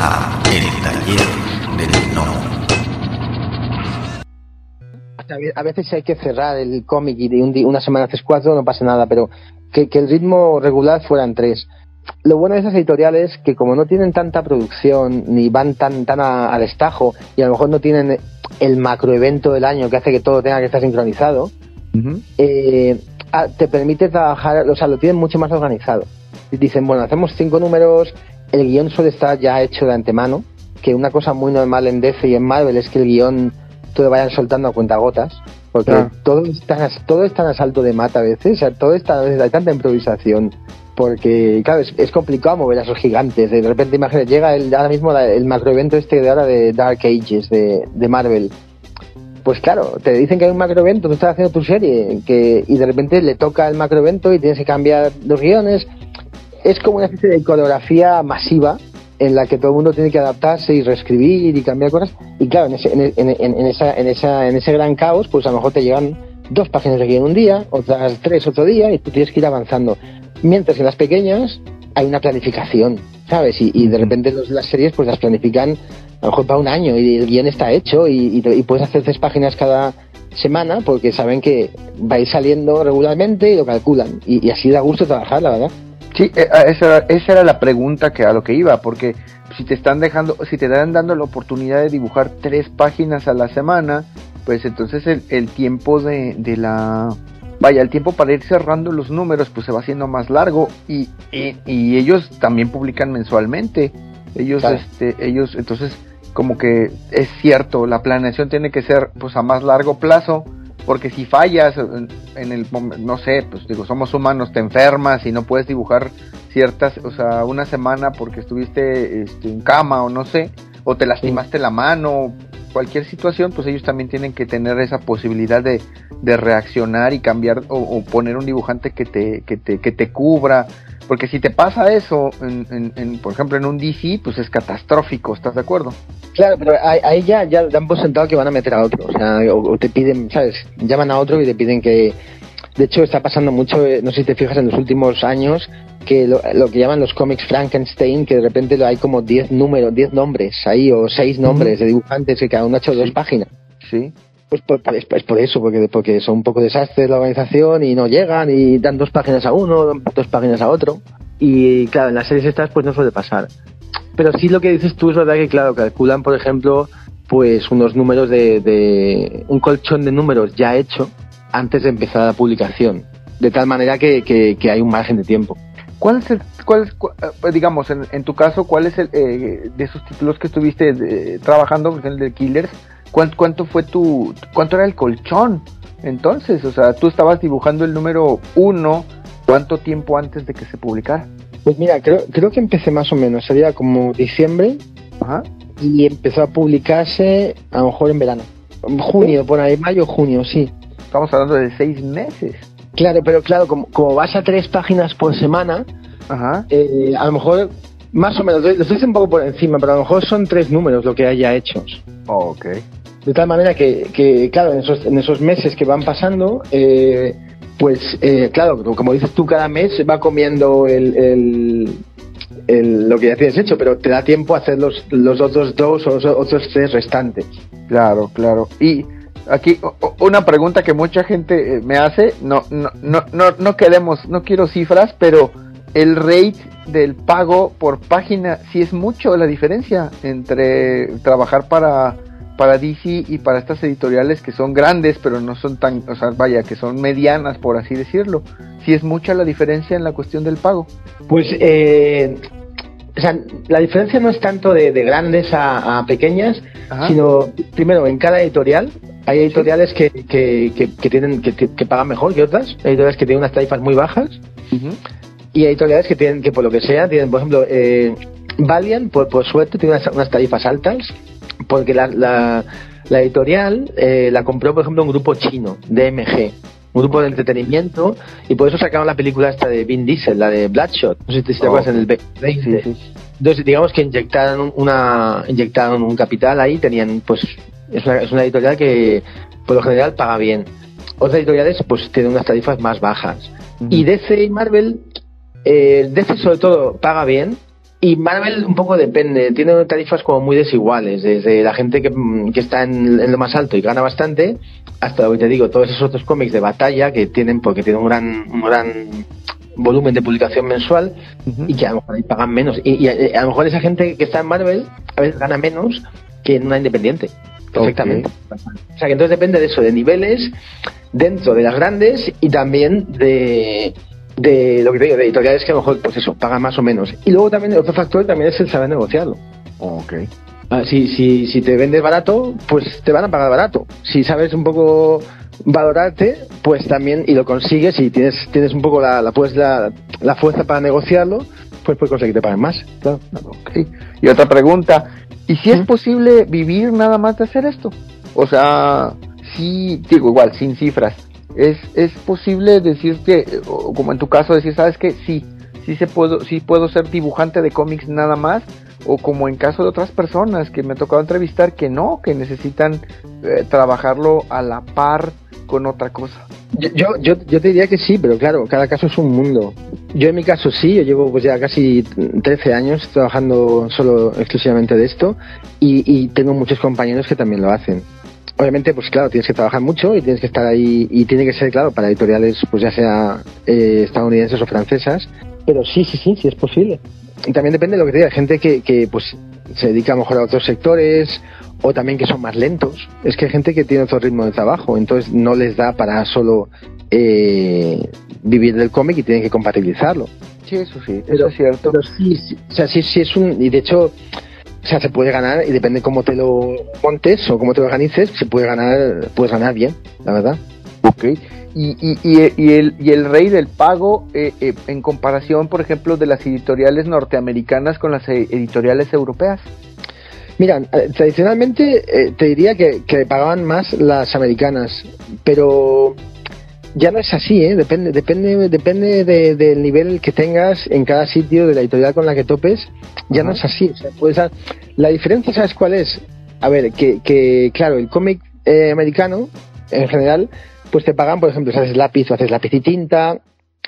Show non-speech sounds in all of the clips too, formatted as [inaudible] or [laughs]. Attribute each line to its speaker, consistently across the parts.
Speaker 1: a El Taller del No.
Speaker 2: A veces hay que cerrar el cómic y de un una semana haces cuatro, no pasa nada, pero que, que el ritmo regular fueran tres. Lo bueno de esas editoriales que como no tienen tanta producción ni van tan tan a- al destajo y a lo mejor no tienen el macroevento del año que hace que todo tenga que estar sincronizado, eh, te permite trabajar, o sea, lo tienen mucho más organizado. Y Dicen, bueno, hacemos cinco números, el guion suele estar ya hecho de antemano, que una cosa muy normal en DC y en Marvel es que el guion todo lo vayan soltando a cuentagotas, porque
Speaker 3: Claro.
Speaker 2: todo, es tan, todo es tan a salto de mata a veces, o sea, todo está, hay tanta improvisación, porque, claro, es, es complicado mover a esos gigantes. De repente, imagínate, llega el, ahora mismo la- el macroevento este de ahora de Dark Ages de, de Marvel. Pues claro, te dicen que hay un macroevento, tú estás haciendo tu serie, que, y de repente le toca el macroevento y tienes que cambiar los guiones. Es como una especie de coreografía masiva en la que todo el mundo tiene que adaptarse y reescribir y cambiar cosas. Y claro, en ese, en, en- en- esa, en, esa, en ese gran caos, pues a lo mejor te llegan dos páginas de guion un día, otras tres otro día, y tú tienes que ir avanzando. Mientras que en las pequeñas hay una planificación, ¿sabes? Y, y de repente los- las series pues las planifican a lo mejor para un año y el guion está hecho y, y puedes hacer tres páginas cada semana porque saben que va a ir saliendo regularmente y lo calculan. Y, y así da gusto trabajar, la verdad.
Speaker 3: Sí, eh, a esa, era- esa era la pregunta que a lo que iba, porque si te están dejando, si te dan dando la oportunidad de dibujar tres páginas a la semana, pues entonces el, el tiempo de, de la, vaya, el tiempo para ir cerrando los números, pues se va haciendo más largo y, y, y ellos también publican mensualmente, ellos,
Speaker 2: Claro.
Speaker 3: este, ellos, entonces como que es cierto, la planeación tiene que ser pues a más largo plazo, porque si fallas en, el no sé, pues digo, somos humanos, te enfermas y no puedes dibujar ciertas, o sea, una semana porque estuviste este, en cama o no sé, o te lastimaste la mano, cualquier situación, pues ellos también tienen que tener esa posibilidad de, de reaccionar y cambiar o, o poner un dibujante que te, que te, que te cubra. Porque si te pasa eso, en, en- en, por ejemplo, en un DC, pues es catastrófico, ¿estás de acuerdo?
Speaker 2: Claro, pero ahí, ya, ya dan por sentado que van a meter a otro. O sea, o, o te piden, ¿sabes? Llaman a otro y te piden que. De hecho, está pasando mucho, eh, no sé si te fijas en los últimos años, que lo, lo que llaman los cómics Frankenstein, que de repente hay como 10 números, 10 nombres ahí, o 6 nombres de dibujantes que cada uno ha hecho dos páginas.
Speaker 3: Sí.
Speaker 2: Pues por, por- es, es por eso, porque, porque son un poco desastres la organización y no llegan y dan dos páginas a uno, dos páginas a otro. Y claro, en las series estas pues no suele pasar. Pero sí lo que dices tú es verdad que, claro, calculan, por ejemplo, pues unos números de, de un colchón de números ya hecho antes de empezar la publicación. De tal manera que, que, que hay un margen de tiempo.
Speaker 3: ¿Cuál es el, cuál es, eh, digamos, en, en tu caso, cuál es el, eh, de esos títulos que estuviste eh, trabajando, por ejemplo, el de Killers, ¿cuánto, cuánto fue tu, cuánto era el colchón? Entonces, o sea, tú estabas dibujando el número uno, ¿cuánto tiempo antes de que se publicara?
Speaker 2: Pues mira, creo, creo que empecé más o menos, sería como diciembre
Speaker 3: Ajá.
Speaker 2: y empezó a publicarse a lo mejor en verano. Junio, por ahí, mayo, junio, sí.
Speaker 3: Estamos hablando de seis meses.
Speaker 2: Claro, pero claro, como, como vas a tres páginas por semana,
Speaker 3: Ajá.
Speaker 2: eh, a lo mejor, más o menos, lo estoy un poco por encima, pero a lo mejor son tres números lo que haya hechos.
Speaker 3: Ok.
Speaker 2: De tal manera que, que, claro, en esos, en esos meses que van pasando, eh, pues, eh, claro, como dices tú, cada mes va comiendo el, lo que ya tienes hecho, pero te da tiempo a hacer los, los otros dos o los otros tres restantes.
Speaker 3: Claro, claro. Y aquí una pregunta que mucha gente eh, me hace, no, no, no, no, no queremos, no quiero cifras, pero el rate del pago por página, sí es mucho la diferencia entre trabajar para para DC y para estas editoriales que son grandes, pero no son tan, o sea, vaya, que son medianas, por así decirlo. Sí es mucha la diferencia en la cuestión del pago.
Speaker 2: Pues, eh, o sea, la diferencia no es tanto de, de grandes a, a pequeñas,
Speaker 3: Ajá.
Speaker 2: sino, primero, en cada editorial, hay editoriales que, que, que, que tienen, que, que pagan mejor que otras, hay editoriales que tienen unas tarifas muy bajas,
Speaker 3: Ujú.
Speaker 2: y hay editoriales que tienen, que por lo que sea, tienen, por ejemplo, eh, Valiant, por, por suerte, tiene unas, unas tarifas altas, porque la, la, la editorial eh, la compró, por ejemplo, un grupo chino, DMG, un grupo de entretenimiento, y por eso sacaron la película esta de Vin Diesel, la de Bloodshot, no sé si te
Speaker 3: Oh.
Speaker 2: acuerdas en el 20.
Speaker 3: Sí, sí.
Speaker 2: Entonces, digamos que inyectaron una inyectaron un capital ahí, tenían, pues, es una, es una editorial que por lo general paga bien. Otras editoriales, pues, tienen unas tarifas más bajas.
Speaker 3: Ujú.
Speaker 2: Y DC y Marvel, eh, DC sobre todo paga bien, Y Marvel un poco depende, tiene tarifas como muy desiguales, desde la gente que, que está en, en, lo más alto y gana bastante, hasta lo que te digo, todos esos otros cómics de batalla que tienen, porque tienen un gran, un gran volumen de publicación mensual uh -huh. y que a lo mejor ahí pagan menos. Y, y, a, a, lo mejor esa gente que está en Marvel a veces gana menos que en una independiente. Perfectamente. Okay. O sea que entonces depende de eso, de niveles dentro de las grandes y también de, de lo que te digo, de editoriales que a lo mejor, pues eso, pagan más o menos. Y luego también el otro factor también es el saber negociarlo.
Speaker 3: Ok.
Speaker 2: Ah, si, si, si te vendes barato, pues te van a pagar barato. Si sabes un poco valorarte, pues también, y lo consigues, y tienes, tienes un poco la, la, pues, la, la fuerza para negociarlo, pues puedes conseguir que te paguen más. Claro.
Speaker 3: Okay. Y otra pregunta, ¿y si es posible vivir nada más de hacer esto? O sea, sí, digo igual, sin cifras, es, es posible decir que, como en tu caso, decir, ¿sabes qué? Sí, sí, se puedo, sí puedo ser dibujante de cómics nada más, o como en caso de otras personas que me ha tocado entrevistar, que no, que necesitan eh, trabajarlo a la par con otra cosa.
Speaker 2: Yo, yo, yo, yo, te diría que sí, pero claro, cada caso es un mundo. Yo en mi caso sí, yo llevo pues ya casi 13 años trabajando solo exclusivamente de esto y, y tengo muchos compañeros que también lo hacen obviamente, pues claro, tienes que trabajar mucho y tienes que estar ahí y tiene que ser, claro, para editoriales, pues ya sea eh, estadounidenses o francesas, pero sí, sí, sí, sí es posible. Y también depende de lo que te diga, gente que, que pues se dedica a lo mejor a otros sectores o también que son más lentos. Es que hay gente que tiene otro ritmo de trabajo, entonces no les da para solo eh, vivir del cómic y tienen que compatibilizarlo.
Speaker 3: Sí, eso sí, pero, eso es cierto.
Speaker 2: Pero sí, sí, o sea, sí, sí es un... Y de hecho, o sea, se puede ganar y depende cómo te lo montes o cómo te lo organices, se puede ganar, puedes ganar bien, la verdad.
Speaker 3: Y, y, y, y el, y el rey del pago, eh, eh, en comparación, por ejemplo, de las editoriales norteamericanas con las editoriales europeas.
Speaker 2: Mira, tradicionalmente eh, te diría que, que pagaban más las americanas, pero ya no es así, ¿eh? depende, depende, depende de, del nivel que tengas en cada sitio de la editorial con la que topes, ya no es así. O sea, puedes, la diferencia, ¿sabes cuál es? A ver, que, que claro, el cómic eh, americano, en general, pues te pagan, por ejemplo, si haces lápiz o haces lápiz y tinta,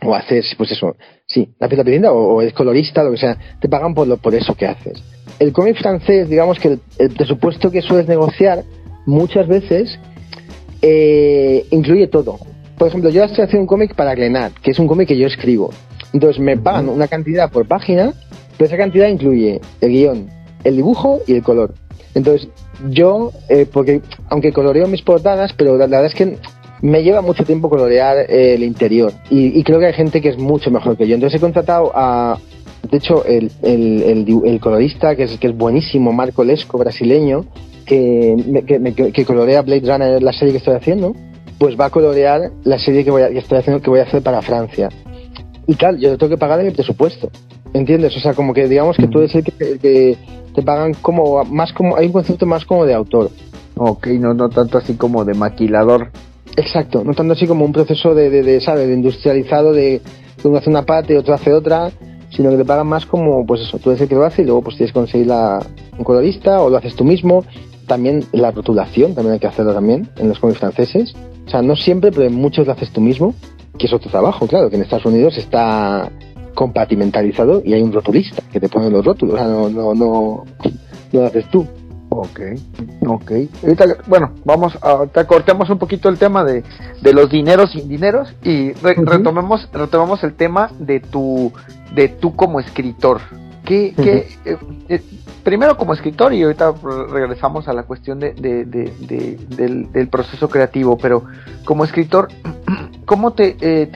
Speaker 2: o haces, pues eso, sí, lápiz, lápiz y tinta, o, o eres colorista, lo que sea, te pagan por, lo, por eso que haces. El cómic francés, digamos que el, el presupuesto que sueles negociar, muchas veces, eh, incluye todo por ejemplo, yo estoy haciendo un cómic para Glenat, que es un cómic que yo escribo. Entonces me pagan una cantidad por página, pero esa cantidad incluye el guion, el dibujo y el color. Entonces yo, eh, porque aunque coloreo mis portadas, pero la, la, verdad es que me lleva mucho tiempo colorear eh, el interior. Y, y, creo que hay gente que es mucho mejor que yo. Entonces he contratado a, de hecho, el, el, el, el colorista, que es, que es buenísimo, Marco Lesco, brasileño, que, que, que colorea Blade Runner, la serie que estoy haciendo pues va a colorear la serie que, voy a, que estoy haciendo que voy a hacer para Francia. Y claro, yo tengo que pagar de mi presupuesto. ¿Entiendes? O sea, como que digamos que tú eres el que, que, te pagan como más como hay un concepto más como de autor.
Speaker 3: Ok, no no tanto así como de maquilador.
Speaker 2: Exacto, no tanto así como un proceso de, de, de ¿sabes? De industrializado de, de uno hace una parte y otro hace otra, sino que te pagan más como, pues eso, tú eres el que lo hace y luego pues tienes que conseguir la, un colorista o lo haces tú mismo. También la rotulación, también hay que hacerlo también en los cómics franceses. O sea, no siempre, pero en muchos lo haces tú mismo, que es otro trabajo, claro, que en Estados Unidos está compartimentalizado y hay un rotulista que te pone los rótulos, o sea, no, no, no, no lo haces tú.
Speaker 3: Ok, ok. Ahorita, bueno, vamos, ahorita cortemos un poquito el tema de, de los dineros sin dineros y re, uh -huh. retomemos, retomemos el tema de tu, de tú como escritor. ¿Qué, uh -huh. qué, eh, primero como escritor y ahorita regresamos a la cuestión de, de, de, de del, del, proceso creativo, pero como escritor, [clears throat] ¿cómo te, eh,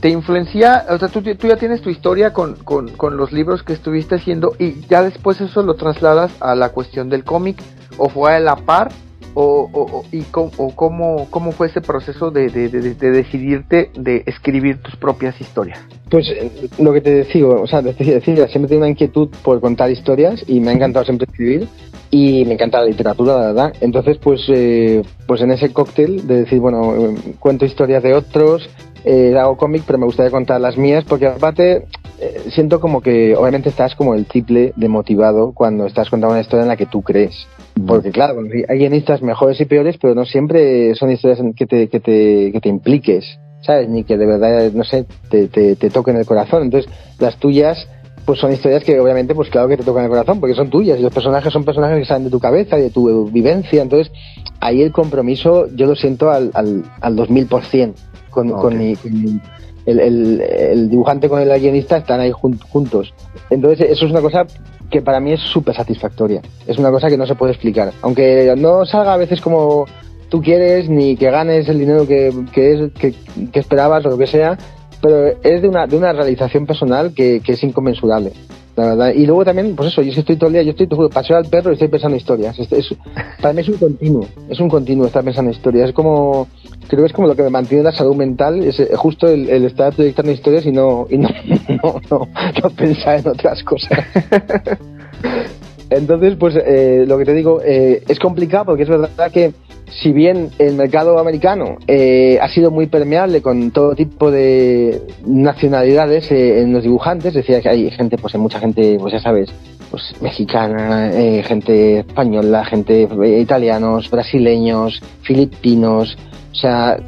Speaker 3: te, influencia? O sea, tú, tú, ya tienes tu historia con, con, con, los libros que estuviste haciendo y ya después eso lo trasladas a la cuestión del cómic o fue a la par o, y cómo, o cómo, cómo fue ese proceso de, de, de, de, decidirte de escribir tus propias historias?
Speaker 2: Pues lo que te digo, o sea, decir, siempre tengo una inquietud por contar historias y me ha encantado siempre escribir y me encanta la literatura, la verdad. Entonces, pues, eh, pues en ese cóctel de decir, bueno, cuento historias de otros, eh, hago cómic, pero me gustaría contar las mías porque aparte eh, siento como que obviamente estás como el triple de motivado cuando estás contando una historia en la que tú crees. Porque claro, hay guionistas mejores y peores, pero no siempre son historias que te, que te, que te impliques, ¿sabes? Ni que de verdad, no sé, te, te, te toquen el corazón. Entonces, las tuyas pues son historias que obviamente, pues claro que te tocan el corazón, porque son tuyas, y los personajes son personajes que salen de tu cabeza y de tu vivencia, entonces ahí el compromiso yo lo siento al, al, al 2000% con, con, mi, con mi- el, el- el dibujante con el guionista están ahí jun- juntos. Entonces eso es una cosa que para mí es súper satisfactoria, es una cosa que no se puede explicar, aunque no salga a veces como tú quieres, ni que ganes el dinero que, que, es, que, que esperabas o lo que sea, pero es de una, de una realización personal que, que es inconmensurable. La verdad. Y luego también, pues eso, yo estoy todo el día, yo estoy, juro, paseo al perro y estoy pensando historias. Es, es- para mí es un continuo, es un continuo estar pensando historias. Es como, creo que es como lo que me mantiene la salud mental, es eh, justo el, el estar proyectando historias y no, y no, [laughs] no, no, no pensar en otras cosas. [laughs] Entonces, pues eh, lo que te digo, eh, es complicado porque es verdad que si bien el mercado americano eh, ha sido muy permeable con todo tipo de nacionalidades eh, en los dibujantes, es decir, que hay gente, pues hay mucha gente, pues ya sabes, pues mexicana, eh, gente española, gente italianos, brasileños, filipinos, o sea,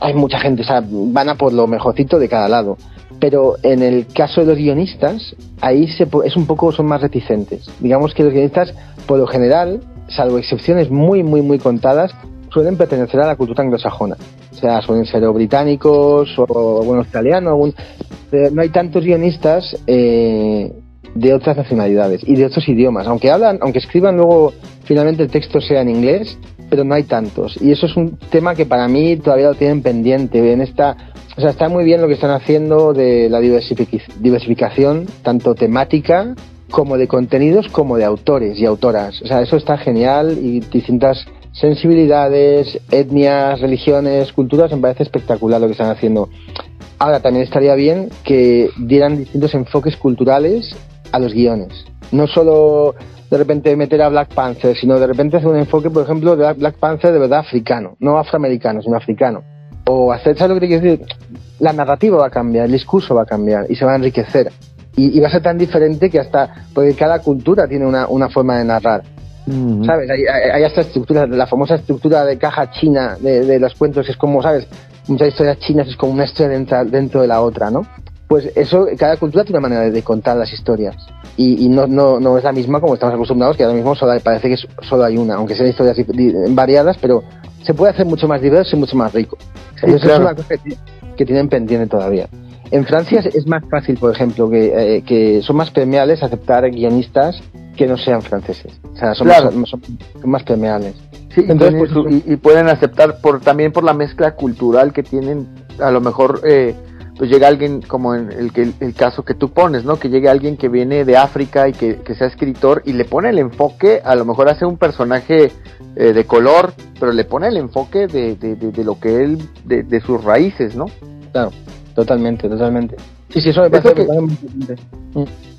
Speaker 2: hay mucha gente, o sea, van a por lo mejorcito de cada lado. Pero en el caso de los guionistas, ahí se, es un poco, son más reticentes. Digamos que los guionistas, por lo general, salvo excepciones muy, muy, muy contadas, suelen pertenecer a la cultura anglosajona. O sea, suelen ser británicos o bueno, australianos. algún- pero no hay tantos guionistas eh, de otras nacionalidades y de otros idiomas. Aunque hablan, aunque escriban luego finalmente el texto sea en inglés, pero no hay tantos. Y eso es un tema que para mí todavía lo tienen pendiente. O sea, está muy bien lo que están haciendo de la diversific- diversificación, tanto temática como de contenidos, como de autores y autoras. O sea, eso está genial y distintas sensibilidades, etnias, religiones, culturas, me parece espectacular lo que están haciendo. Ahora, también estaría bien que dieran distintos enfoques culturales a los guiones. No solo de repente meter a Black Panther, sino de repente hacer un enfoque, por ejemplo, de Black Panther de verdad africano, no afroamericano, sino africano. O hacer, ¿sabes lo que te quiero decir? La narrativa va a cambiar, el discurso va a cambiar y se va a enriquecer. Y, y va a ser tan diferente que hasta, porque cada cultura tiene una, una forma de narrar. ¿Sabes? Hay, hay, hay esta estructura, la famosa estructura de caja china de, de los cuentos, es como, ¿sabes? Muchas historias chinas es como una historia dentro, dentro de la otra, ¿no? Pues eso, cada cultura tiene una manera de, contar las historias. Y, y no, no, no es la misma como estamos acostumbrados, que ahora mismo solo hay- parece que solo hay una, aunque sean historias variadas, pero se puede hacer mucho más diverso y mucho más rico. Entonces
Speaker 3: claro.
Speaker 2: es una cosa que, que tienen pendiente todavía. En Francia es, más fácil, por ejemplo, que, eh, que son más permeables aceptar guionistas que no sean franceses. O sea, son,
Speaker 3: Claro.
Speaker 2: más, son- son más permeables.
Speaker 3: Sí,
Speaker 2: Entonces, pues,
Speaker 3: su- y, y pueden aceptar por también por la mezcla cultural que tienen, a lo mejor eh, pues llega alguien como en el, que- el caso que tú pones, ¿no? Que llegue alguien que viene de África y que, que sea escritor y le pone el enfoque, a lo mejor hace un personaje eh, de color, pero le pone el enfoque de, de, de- de lo que él, de, de sus raíces, ¿no?
Speaker 2: Claro, totalmente, totalmente. Sí, sí, eso me parece,
Speaker 3: que-
Speaker 2: importante.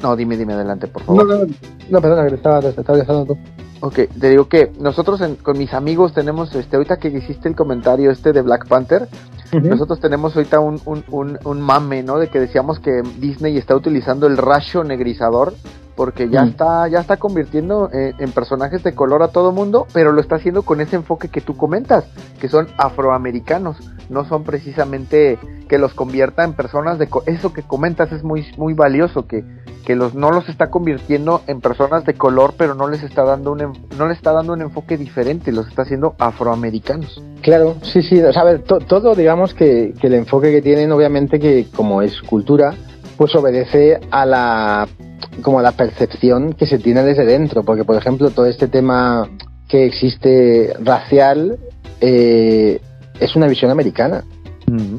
Speaker 3: No, dime, dime adelante, por
Speaker 2: No,
Speaker 3: favor.
Speaker 2: no, no, perdona, que te estaba, te estaba dejando tú.
Speaker 3: Ok, te digo que nosotros en- con mis amigos tenemos, este, ahorita que hiciste el comentario este de Black Panther, Nosotros tenemos ahorita un, un, un, un mame, ¿no? De que decíamos que Disney está utilizando el rayo negrizador porque ya
Speaker 2: Mm.
Speaker 3: está ya está convirtiendo eh, en personajes de color a todo mundo, pero lo está haciendo con ese enfoque que tú comentas, que son afroamericanos, no son precisamente que los convierta en personas de co- eso que comentas es muy muy valioso que que los no los está convirtiendo en personas de color, pero no les está dando un no les está dando un enfoque diferente, los está haciendo afroamericanos.
Speaker 2: Claro, sí, sí, o sea, a ver, to- todo, digamos que, que el enfoque que tienen, obviamente, que como es cultura, pues obedece a la, como a la percepción que se tiene desde dentro, porque, por ejemplo, todo este tema que existe racial eh, es una visión americana.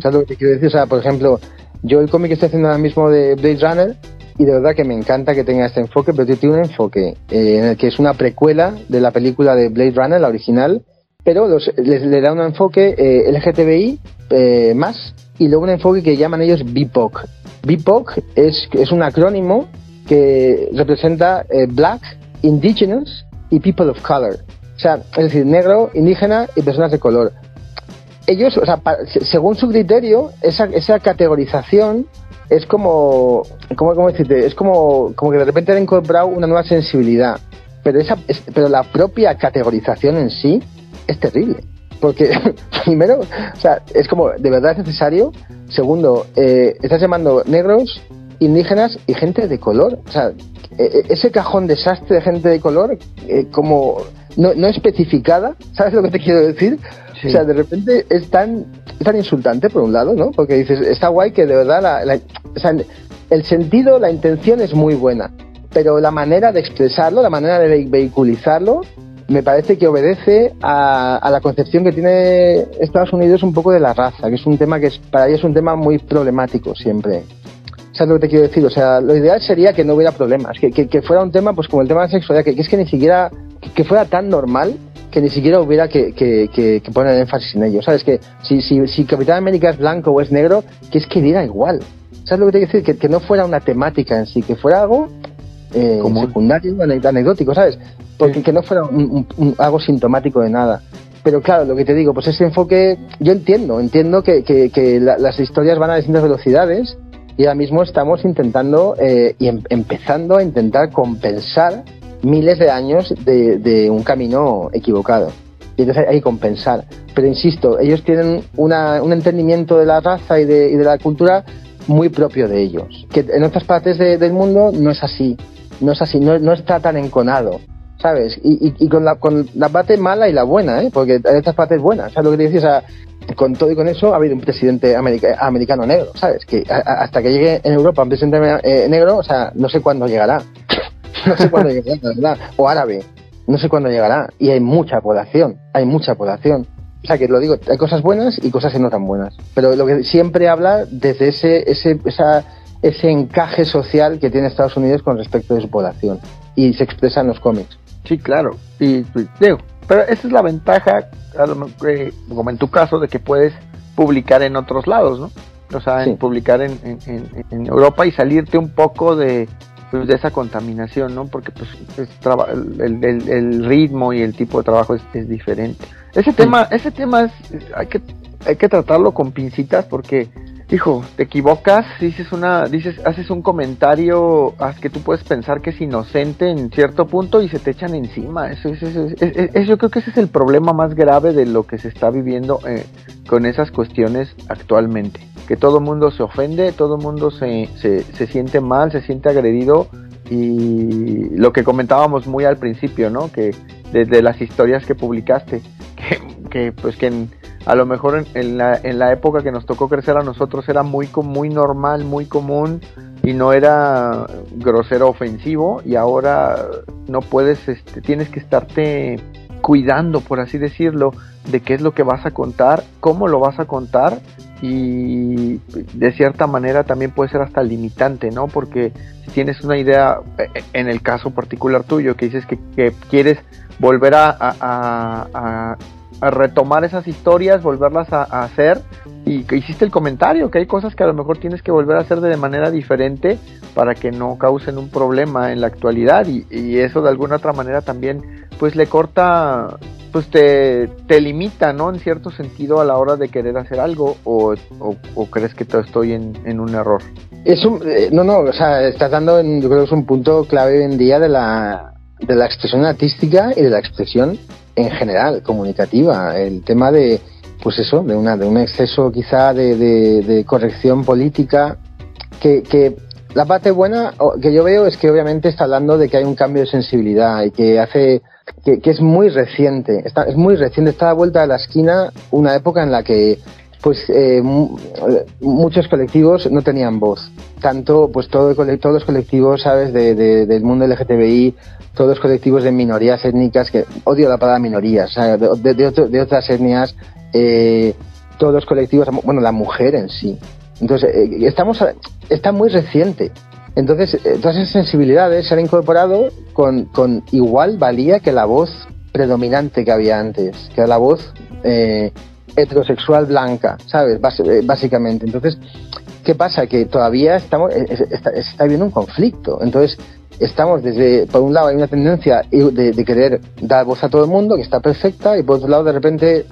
Speaker 2: ¿Sabes lo que te quiero decir? O sea, por ejemplo, yo el cómic que estoy haciendo ahora mismo de Blade Runner, y de verdad que me encanta que tenga este enfoque, pero tiene un enfoque eh, en el que es una precuela de la película de Blade Runner, la original, pero los, les, le da un enfoque eh, LGTBI eh, más y luego un enfoque que llaman ellos BIPOC. BIPOC es, es un acrónimo que representa eh, Black, Indigenous y People of Color. O sea, es decir, negro, indígena y personas de color. Ellos, o sea, según su criterio, esa, esa categorización es como, ¿cómo, cómo decirte? Es como, como que de repente han incorporado una nueva sensibilidad. Pero, esa, es- pero la propia categorización en sí es terrible. Porque, [laughs] primero, o sea, es como, ¿de verdad es necesario? Segundo, eh, estás llamando negros indígenas y gente de color. O sea, e, e, ese cajón desastre de gente de color, eh, como no, no especificada, [laughs] ¿sabes lo que te quiero decir? O sea, de repente es tan, tan insultante, por un lado, ¿no? Porque dices, está guay que de verdad la, o sea, el sentido, la intención es muy buena, pero la manera de expresarlo, la manera de vehiculizarlo, me parece que obedece a, la concepción que tiene Estados Unidos un poco de la raza, que es un tema que es, para ellos es un tema muy problemático siempre. ¿Sabes lo que te quiero decir? O sea, lo ideal sería que no hubiera problemas, que, que, fuera un tema pues como el tema de la sexualidad, que, es que ni siquiera, que fuera tan normal que ni siquiera hubiera que, que, poner énfasis en ello. ¿Sabes? Que si, si, si Capitán América es blanco o es negro, que es que diera igual. ¿Sabes lo que te quiero decir? Que, no fuera una temática en sí, que fuera algo eh, secundario, anecdótico, ¿sabes? Porque que no fuera algo sintomático de nada. Pero claro, lo que te digo, pues ese enfoque, yo entiendo, entiendo que, que, las historias van a distintas velocidades y ahora mismo estamos intentando eh, y em, empezando a intentar compensar miles de años de, de, un camino equivocado. Y entonces hay que compensar. Pero insisto, ellos tienen una, un entendimiento de la raza y de, y de, la cultura muy propio de ellos. Que en otras partes del mundo no es así. No es así, no, no está tan enconado. ¿Sabes? Y, y, con, la, con la parte mala y la buena, ¿eh? Porque estas partes buenas, ¿sabes lo que te decía? con todo y con eso ha habido un presidente americano negro, ¿sabes? Que hasta que llegue en Europa un presidente eh, negro, o sea, no sé cuándo llegará. [laughs] no sé cuándo llegará, verdad. O árabe, no sé cuándo llegará. Y hay mucha población, hay mucha población. O sea, que lo digo, hay cosas buenas y cosas que no tan buenas. Pero lo que siempre habla desde ese, ese, esa, ese encaje social que tiene Estados Unidos con respecto de su población. Y se expresa en los cómics.
Speaker 3: Sí, claro. Y pues, digo, pero esa es la ventaja, eh, como en tu caso, de que puedes publicar en otros lados, ¿no? O sea, publicar en, en, Europa y salirte un poco de, pues, de esa contaminación, ¿no? Porque pues el, el, el, ritmo y el tipo de trabajo es, es diferente. Ese tema, ese tema es, hay que, hay que tratarlo con pincitas porque hijo, te equivocas, dices una, dices, haces un comentario que tú puedes pensar que es inocente en cierto punto y se te echan encima. Eso, yo creo que ese es el problema más grave de lo que se está viviendo eh, con esas cuestiones actualmente. Que todo mundo se ofende, todo mundo se, se, se siente mal, se siente agredido y lo que comentábamos muy al principio, ¿no? Que desde las historias que publicaste, que, pues que a lo mejor en, la, en la época que nos tocó crecer a nosotros era muy, muy normal, muy común y no era grosero ofensivo y ahora no puedes, este, tienes que estarte cuidando, por así decirlo, de qué es lo que vas a contar, cómo lo vas a contar y de cierta manera también puede ser hasta limitante, ¿no? Porque si tienes una idea, e, en el caso particular tuyo, que dices que quieres volver a, a, retomar esas historias, volverlas a, hacer. Y que hiciste el comentario que hay cosas que a lo mejor tienes que volver a hacer de manera diferente para que no causen un problema en la actualidad. Y, eso de alguna otra manera también pues le corta pues te, te limita no en cierto sentido a la hora de querer hacer algo o, o, crees que todo estoy en, en un error.
Speaker 2: Es un, eh, no no o sea estás dando en, yo creo que es un punto clave hoy en día de la de la expresión artística y de la expresión en general, comunicativa. El tema de, pues eso, de, una, de un exceso quizá de, de, corrección política, que, que la parte buena que yo veo es que obviamente está hablando de que hay un cambio de sensibilidad y que hace que, que es muy reciente, está, es muy reciente, está a la vuelta de la esquina una época en la que pues eh, muchos colectivos no tenían voz. Tanto, pues todo, todos los colectivos, ¿sabes?, de, del mundo LGTBI, todos los colectivos de minorías étnicas, que odio la palabra minorías, de, de, otras etnias, eh, todos los colectivos, bueno, la mujer en sí. Entonces, eh, estamos, está muy reciente. Entonces, eh, todas esas sensibilidades se han incorporado con, con igual valía que la voz predominante que había antes, que era la voz eh, heterosexual blanca, ¿sabes? Eh, básicamente. Entonces, ¿qué pasa? Que todavía estamos, eh, está, está un conflicto. Entonces, estamos desde, por un lado hay una tendencia de, querer dar voz a todo el mundo, que está perfecta, y por otro lado, de repente,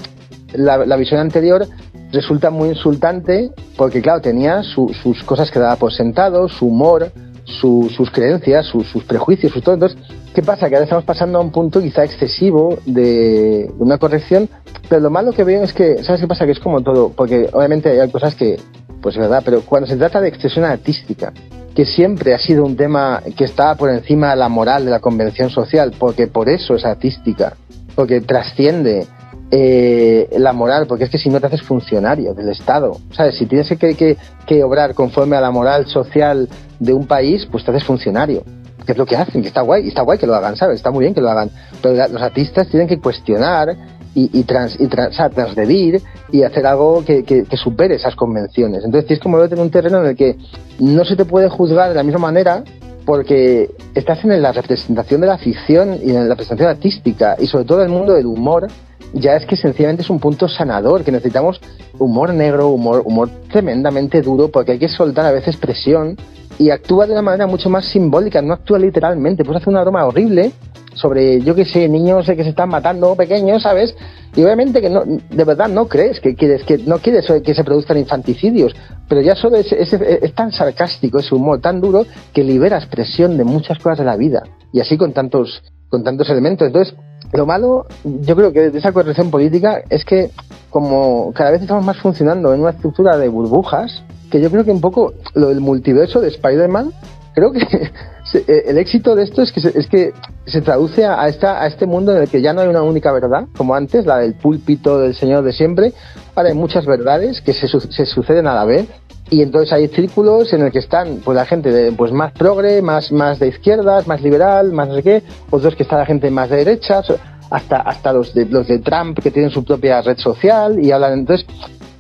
Speaker 2: la, visión anterior resulta muy insultante, porque claro, tenía sus cosas que daba por sentado, su humor, sus creencias, sus prejuicios, sus todo. Entonces, ¿qué pasa? Que ahora estamos pasando a un punto quizá excesivo de, una corrección, pero lo malo que veo es que, ¿sabes qué pasa? Que es como todo, porque obviamente hay cosas que, pues es verdad, pero cuando se trata de expresión artística, que siempre ha sido un tema que está por encima de la moral de la convención social, porque por eso es artística, porque trasciende eh, la moral, porque es que si no te haces funcionario del Estado, ¿sabes? Si tienes que, que, obrar conforme a la moral social de un país, pues te haces funcionario que es lo que hacen, que está guay, y está guay que lo hagan, ¿sabes? Está muy bien que lo hagan, pero los artistas tienen que cuestionar y, y, trans, y transgredir y hacer algo que, que, supere esas convenciones. Entonces tienes como tener un terreno en el que no se te puede juzgar de la misma manera porque estás en la representación de la ficción y en la representación artística y sobre todo el mundo del humor ya es que sencillamente es un punto sanador, que necesitamos humor negro, humor, humor tremendamente duro, porque hay que soltar a veces presión y actúa de una manera mucho más simbólica, no actúa literalmente. Puedes hacer una broma horrible sobre, yo qué sé, niños que se están matando pequeños, ¿sabes? Y obviamente que no, de verdad no crees que quieres, que no quieres que se produzcan infanticidios, pero ya solo es, es, tan sarcástico ese humor, tan duro, que libera expresión de muchas cosas de la vida. Y así con tantos, con tantos elementos. Entonces, lo malo, yo creo que de esa corrección política es que como cada vez estamos más funcionando en una estructura de burbujas, que yo creo que un poco lo del multiverso de Spider-Man, creo que eh, [laughs] el éxito de esto es que se, es que se traduce a, esta, a este mundo en el que ya no hay una única verdad, como antes, la del púlpito del Señor de siempre. Ahora hay muchas verdades que se, se suceden a la vez y entonces hay círculos en el que están pues la gente de, pues más progre, más, más de izquierdas, más liberal, más no sé qué, otros que está la gente más de derecha, hasta, hasta los de, los de Trump que tienen su propia red social y hablan. Entonces,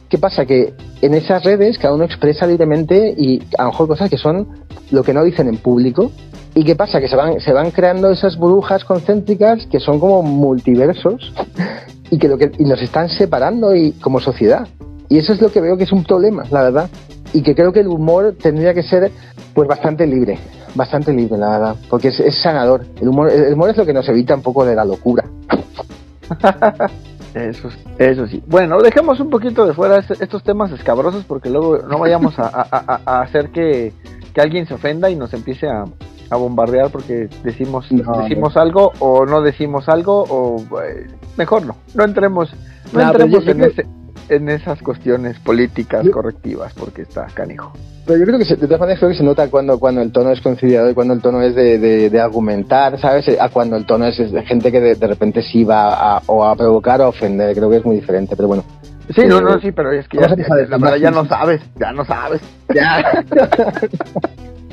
Speaker 2: ¿qué pasa? Que en esas redes cada uno expresa libremente y a lo mejor cosas que son lo que no dicen en público. ¿Y qué pasa? Que se van, se van creando esas burbujas concéntricas que son como multiversos [laughs] y que, lo que y nos están separando y, como sociedad. Y eso es lo que veo que es un problema, la verdad y que creo que el humor tendría que ser pues bastante libre, bastante libre, la verdad, porque es, sanador. El humor, el humor es lo que nos evita un poco de la locura. [laughs]
Speaker 3: Eso, eso sí. Bueno, dejemos un poquito de fuera estos temas escabrosos porque luego no vayamos a, hacer que, alguien se ofenda y nos empiece a, bombardear porque decimos decimos algo o no decimos algo o eh, mejor no. No entremos, no, entremos en ese en esas cuestiones políticas correctivas porque está canijo.
Speaker 2: Pero yo creo que de todas maneras creo que se nota cuando, cuando el tono es conciliador y cuando el tono es de, de, argumentar, ¿sabes? A cuando el tono es, de gente que de, repente sí va a, o a provocar o a ofender. Creo que es muy diferente, pero bueno.
Speaker 3: Sí, no, no, sí, pero es que ya, ya no sabes, ya no sabes. Ya. [laughs]